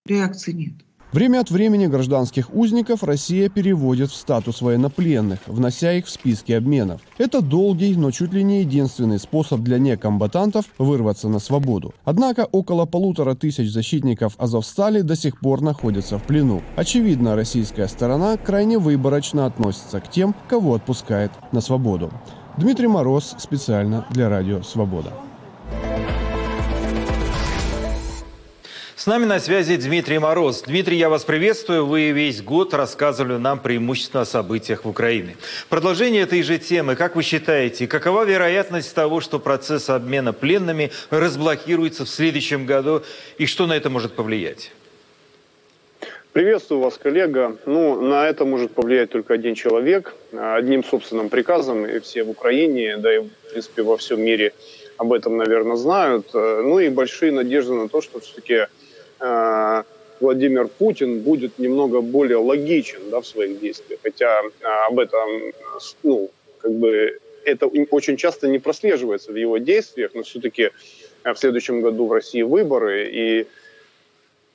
Реакции нет. Время от времени гражданских узников Россия переводит в статус военнопленных, внося их в списки обменов. Это долгий, но чуть ли не единственный способ для некомбатантов вырваться на свободу. Однако около полутора тысяч защитников Азовстали до сих пор находятся в плену. Очевидно, российская сторона крайне выборочно относится к тем, кого отпускает на свободу. Дмитрий Мороз специально для Радио Свобода. С нами на связи Дмитрий Мороз. Дмитрий, я вас приветствую. Вы весь год рассказывали нам преимущественно о событиях в Украине. Продолжение этой же темы. Как вы считаете, какова вероятность того, что процесс обмена пленными разблокируется в следующем году и что на это может повлиять? Приветствую вас, коллега. Ну, на это может повлиять только один человек, одним собственным приказом, и все в Украине, да и, в принципе, во всем мире об этом, наверное, знают. Э, Ну и большие надежды на то, что все-таки э, Владимир Путин будет немного более логичен да, в своих действиях. Хотя э, об этом, ну, как бы, это очень часто не прослеживается в его действиях, но все-таки в следующем году в России выборы, и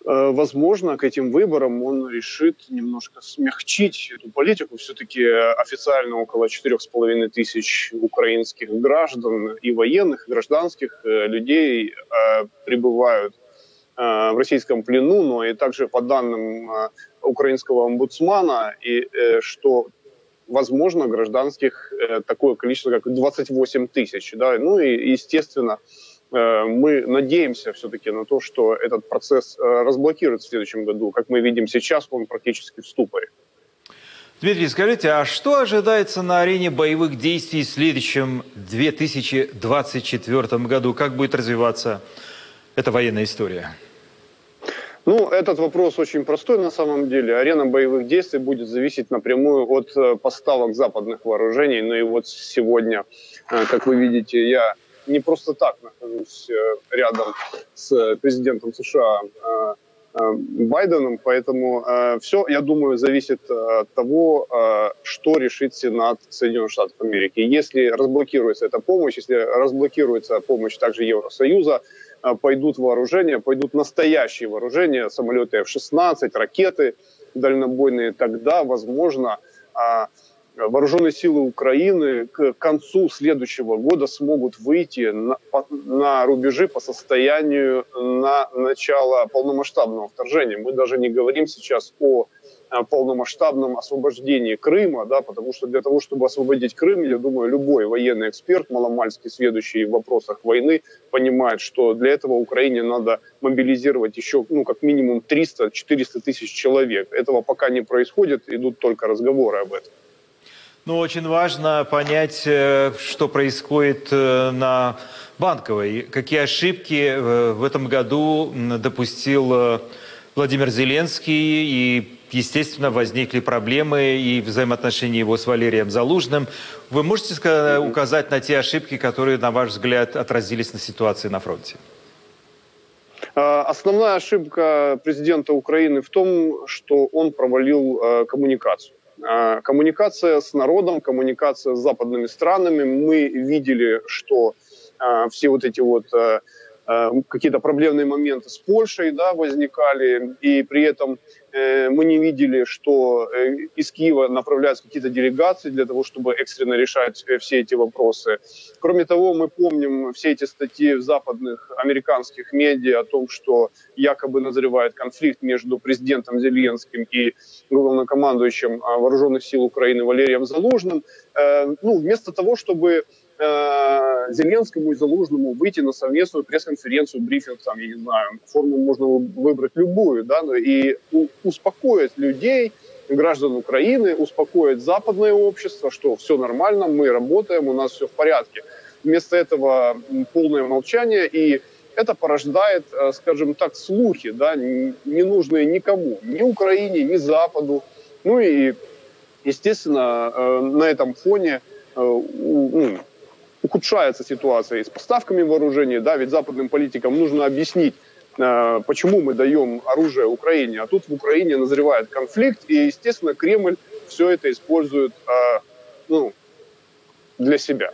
возможно, к этим выборам он решит немножко смягчить эту политику. Все-таки официально около 4,5 тысяч украинских граждан и военных, гражданских э, людей прибывают в российском плену, но и также по данным украинского омбудсмана, и что возможно гражданских такое количество, как 28 тысяч. Да? Ну и, естественно, мы надеемся все-таки на то, что этот процесс разблокируется в следующем году. Как мы видим сейчас, он практически в ступоре. Дмитрий, скажите, а что ожидается на арене боевых действий в следующем 2024 году? Как будет развиваться эта военная история? Ну, этот вопрос очень простой на самом деле. Арена боевых действий будет зависеть напрямую от э, поставок западных вооружений. Ну и вот сегодня, э, как вы видите, я не просто так нахожусь э, рядом с президентом США Байденом, поэтому все, я думаю, зависит от того, что решит Сенат Соединенных Штатов Америки. Если разблокируется эта помощь, если разблокируется помощь также Евросоюза, пойдут вооружения, пойдут настоящие вооружения, самолеты F-16, ракеты дальнобойные, тогда, возможно, э, вооруженные силы Украины к концу следующего года смогут выйти на, на рубежи по состоянию на начало полномасштабного вторжения. Мы даже не говорим сейчас о полномасштабном освобождении Крыма, да, потому что для того, чтобы освободить Крым, я думаю, любой военный эксперт, маломальский сведущий в вопросах войны, понимает, что для этого Украине надо мобилизировать еще, ну, как минимум 300-400 тысяч человек. Этого пока не происходит, идут только разговоры об этом. Ну, очень важно понять, э, что происходит э, на Банковой. Какие ошибки э, в этом году допустил Владимир Зеленский и естественно, возникли проблемы и взаимоотношения его с Валерием Залужным. Вы можете указать на те ошибки, которые, на ваш взгляд, отразились на ситуации на фронте? Основная ошибка президента Украины в том, что он провалил коммуникацию. А, коммуникация с народом, коммуникация с западными странами. Мы видели, что а, все вот эти вот а, какие-то проблемные моменты с Польшей да, возникали, и при этом мы не видели, что э, из Киева направляются какие-то делегации для того, чтобы экстренно решать э, все эти вопросы. Кроме того, мы помним все эти статьи в западных американских медиа о том, что якобы назревает конфликт между президентом Зеленским и главнокомандующим вооруженных сил Украины Валерием Залужным. Ну, вместо того, чтобы Э, Зеленскому и Залужному выйти на совместную пресс-конференцию, брифинг, там, я не знаю, форму можно выбрать любую, да, и успокоить людей, граждан Украины, успокоить западное общество, что все нормально, мы работаем, у нас все в порядке. Вместо этого полное молчание, и это порождает, э, скажем так, слухи, да, ненужные никому, ни Украине, ни Западу. Ну и, естественно, э, на этом фоне ну, ухудшается ситуация и с поставками вооружений, да, ведь западным политикам нужно объяснить, э, почему мы даем оружие Украине, а тут в Украине назревает конфликт, и, естественно, Кремль все это использует э, ну, для себя.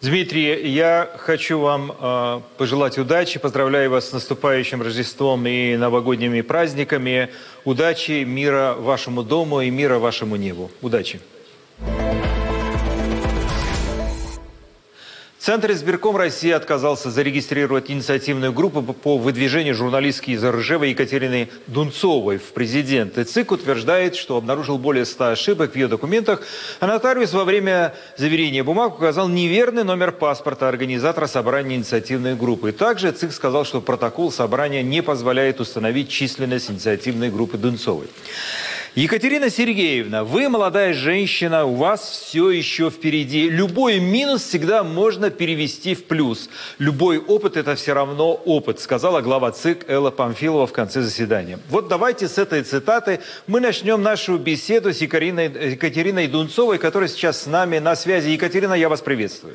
Дмитрий, я хочу вам э, пожелать удачи, поздравляю вас с наступающим Рождеством и новогодними праздниками. Удачи, мира вашему дому и мира вашему небу. Удачи! Центр избирком России отказался зарегистрировать инициативную группу по выдвижению журналистки из РЖВ Екатерины Дунцовой в президенты. ЦИК утверждает, что обнаружил более 100 ошибок в ее документах, а нотариус во время заверения бумаг указал неверный номер паспорта организатора собрания инициативной группы. Также ЦИК сказал, что протокол собрания не позволяет установить численность инициативной группы Дунцовой. Екатерина Сергеевна, вы молодая женщина, у вас все еще впереди. Любой минус всегда можно перевести в плюс. Любой опыт – это все равно опыт, сказала глава ЦИК Элла Памфилова в конце заседания. Вот давайте с этой цитаты мы начнем нашу беседу с Екатериной, Екатериной Дунцовой, которая сейчас с нами на связи. Екатерина, я вас приветствую.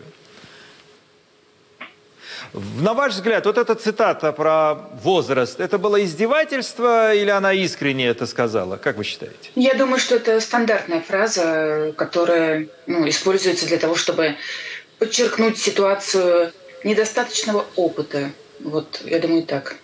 На ваш взгляд, вот эта цитата про возраст, это было издевательство или она искренне это сказала? Как вы считаете? Я думаю, что это стандартная фраза, которая ну, используется для того, чтобы подчеркнуть ситуацию недостаточного опыта. Вот, я думаю, так.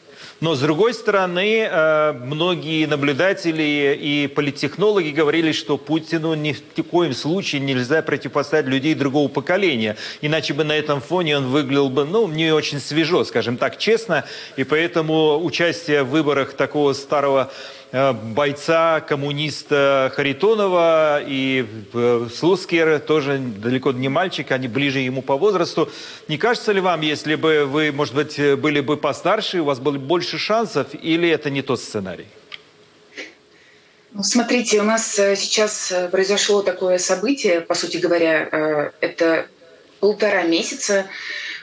Но, с другой стороны, э, многие наблюдатели и политтехнологи говорили, что Путину ни в коем случае нельзя противопоставить людей другого поколения. Иначе бы на этом фоне он выглядел бы, ну, не очень свежо, скажем так, честно. И поэтому участие в выборах такого старого бойца, коммуниста Харитонова и э, Слускер тоже далеко не мальчик, они ближе ему по возрасту. Не кажется ли вам, если бы вы, может быть, были бы постарше, у вас было больше шансов, или это не тот сценарий? Ну, смотрите, у нас э, сейчас произошло такое событие, по сути говоря, это полтора месяца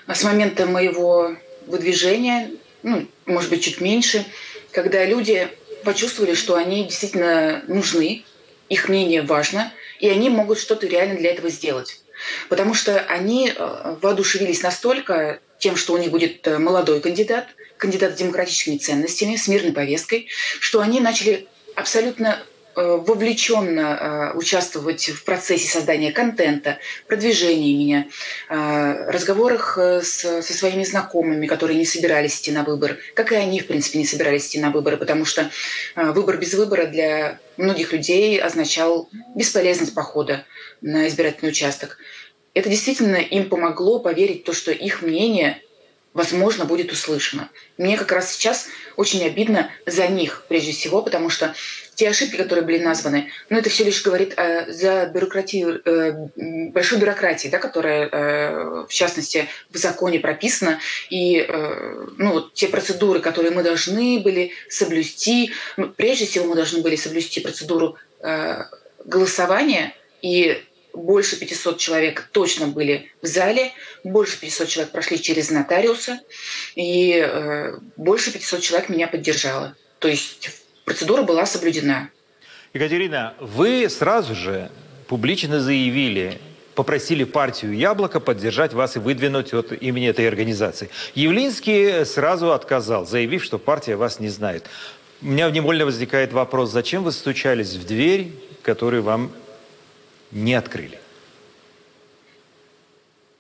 с момента моего выдвижения, ну, может быть, чуть меньше, когда люди почувствовали, что они действительно нужны, их мнение важно, и они могут что-то реально для этого сделать. Потому что они э, воодушевились настолько тем, что у них будет э, молодой кандидат, кандидат с демократическими ценностями, с мирной повесткой, что они начали абсолютно вовлеченно э, участвовать в процессе создания контента, продвижения меня, э, разговорах со своими знакомыми, которые не собирались идти на выбор, как и они, в принципе, не собирались идти на выборы, потому что выбор без выбора для многих людей означал бесполезность похода на избирательный участок. Это действительно им помогло поверить в то, что их мнение возможно, будет услышано. Мне как раз сейчас очень обидно за них, прежде всего, потому что те ошибки, которые были названы, ну, это все лишь говорит э, за бюрократию, э, большой бюрократии, да, которая, э, в частности, в законе прописана, и э, ну, те процедуры, которые мы должны были соблюсти, ну, прежде всего мы должны были соблюсти процедуру э, голосования, и больше 500 человек точно были в зале, больше 500 человек прошли через нотариуса, и э, больше 500 человек меня поддержало. То есть процедура была соблюдена. Екатерина, вы сразу же публично заявили, попросили партию «Яблоко» поддержать вас и выдвинуть от имени этой организации. Явлинский сразу отказал, заявив, что партия вас не знает. У меня невольно возникает вопрос, зачем вы стучались в дверь, которую вам не открыли?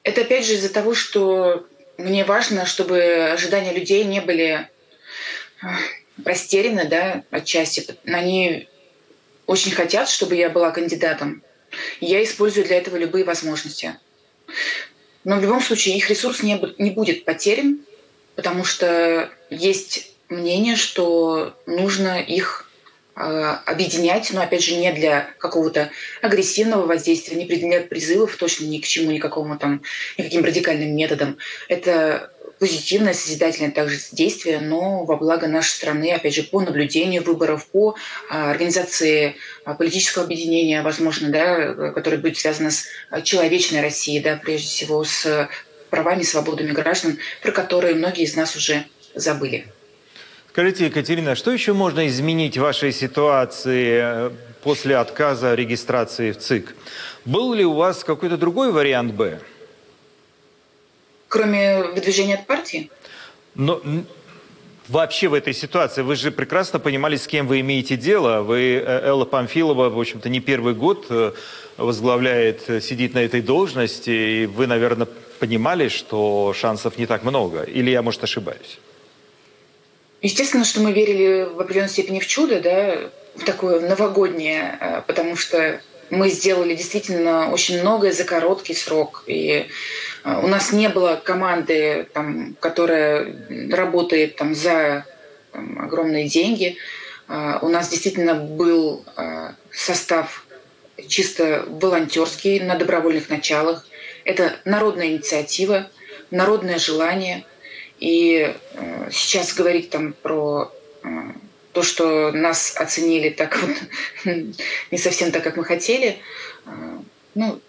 Это опять же из-за того, что мне важно, чтобы ожидания людей не были растеряны, да, отчасти. Они очень хотят, чтобы я была кандидатом. Я использую для этого любые возможности. Но в любом случае их ресурс не, не будет потерян, потому что есть мнение, что нужно их э, объединять, но опять же не для какого-то агрессивного воздействия, не для призывов точно ни к чему, никакому там, никаким радикальным методам. Это позитивное, созидательное также действие, но во благо нашей страны, опять же, по наблюдению выборов, по а, организации а, политического объединения, возможно, да, которое будет связано с а, человечной Россией, да, прежде всего с правами свободами граждан, про которые многие из нас уже забыли. Скажите, Екатерина, что еще можно изменить в вашей ситуации э, после отказа регистрации в ЦИК? Был ли у вас какой-то другой вариант «Б»? кроме выдвижения от партии? Но вообще в этой ситуации вы же прекрасно понимали, с кем вы имеете дело. Вы, э, Элла Памфилова, в общем-то, не первый год э, возглавляет, сидит на этой должности, и вы, наверное, понимали, что шансов не так много. Или я, может, ошибаюсь? Естественно, что мы верили в определенной степени в чудо, да, в такое новогоднее, потому что мы сделали действительно очень многое за короткий срок. И а, у нас не было команды, там, которая работает там, за там, огромные деньги. А, у нас действительно был состав чисто волонтерский на добровольных началах. Это народная инициатива, народное желание. И сейчас говорить там про то, что нас оценили так вот, не совсем так, как мы хотели, а, ну,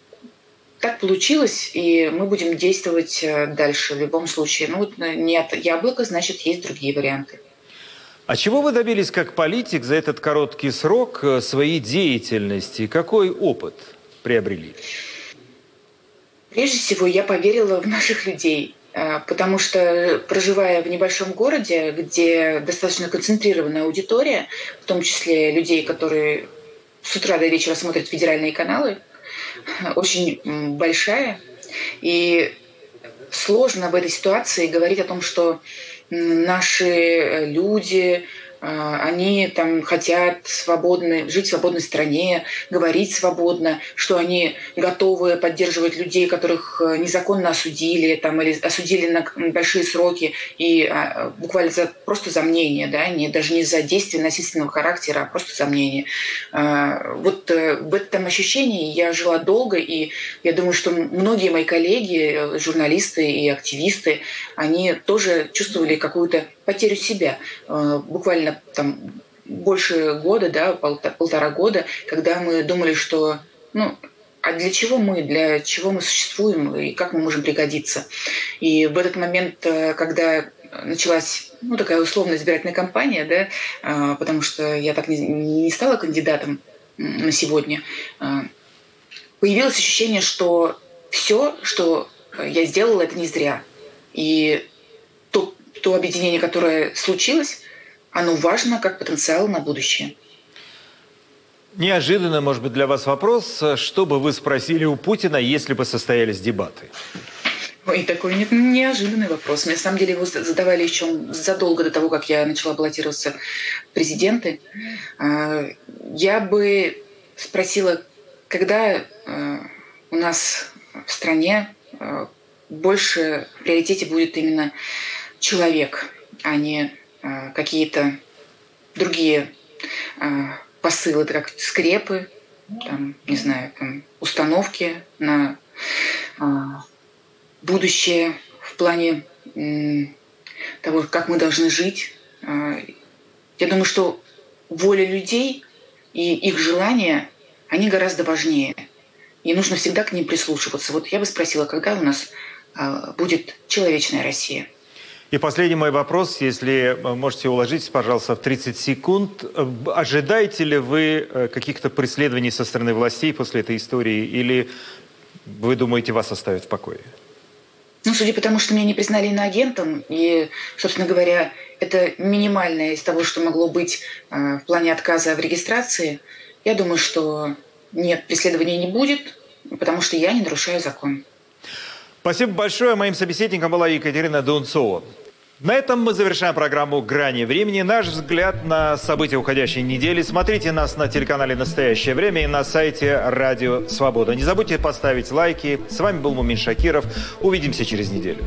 так получилось, и мы будем действовать э, дальше в любом случае. Ну вот э, нет яблока, значит, есть другие варианты. А чего вы добились как политик за этот короткий срок э, своей деятельности? Какой опыт приобрели? Прежде всего, я поверила в наших людей. А, потому что, проживая в небольшом городе, где достаточно концентрированная аудитория, в том числе людей, которые с утра до вечера смотрят федеральные каналы, очень большая. И сложно в этой ситуации говорить о том, что наши люди, а, они там хотят свободно, жить в свободной стране, говорить свободно, что они готовы поддерживать людей, которых э, незаконно осудили там, или осудили на большие сроки и а, буквально за, просто за мнение, да, не, даже не за действие насильственного характера, а просто за мнение. А, вот э, в этом ощущении я жила долго, и я думаю, что многие мои коллеги, э, журналисты и активисты, они тоже чувствовали какую-то потерю себя. Э, буквально там больше года, да, полтора года, когда мы думали, что ну, а для чего мы, для чего мы существуем и как мы можем пригодиться. И в этот момент, э, когда началась ну, такая условная избирательная кампания, да, э, потому что я так не стала кандидатом на сегодня, появилось ощущение, что все, что я сделала, это не зря. И то объединение, которое случилось, оно важно как потенциал на будущее. Неожиданно, может быть, для вас вопрос. Что бы вы спросили у Путина, если бы состоялись дебаты? Ой, такой не, неожиданный вопрос. Мне, на самом деле, его задавали еще задолго до того, как я начала баллотироваться в президенты. А, я бы спросила, когда а, у нас в стране а, больше в приоритете будет именно человек, а не э, какие-то другие э, посылы, как скрепы, там, не знаю, там, установки на э, будущее в плане э, того, как мы должны жить. Э, я думаю, что воля людей и их желания, они гораздо важнее. И нужно всегда к ним прислушиваться. Вот я бы спросила, когда у нас будет человечная Россия? И последний мой вопрос, если э, можете уложить, пожалуйста, в 30 секунд. Э, ожидаете ли вы э, каких-то преследований со стороны властей после этой истории, или вы думаете, вас оставят в покое? Ну, судя по тому, что меня не признали иноагентом, и, собственно говоря, это минимальное из того, что могло быть в плане отказа в регистрации, я думаю, что нет, преследования не будет, потому что я не нарушаю закон. Спасибо большое. Моим собеседником была Екатерина Дунцова. На этом мы завершаем программу «Грани времени». Наш взгляд на события уходящей недели. Смотрите нас на телеканале «Настоящее время» и на сайте «Радио Свобода». Не забудьте поставить лайки. С вами был Мумин Шакиров. Увидимся через неделю.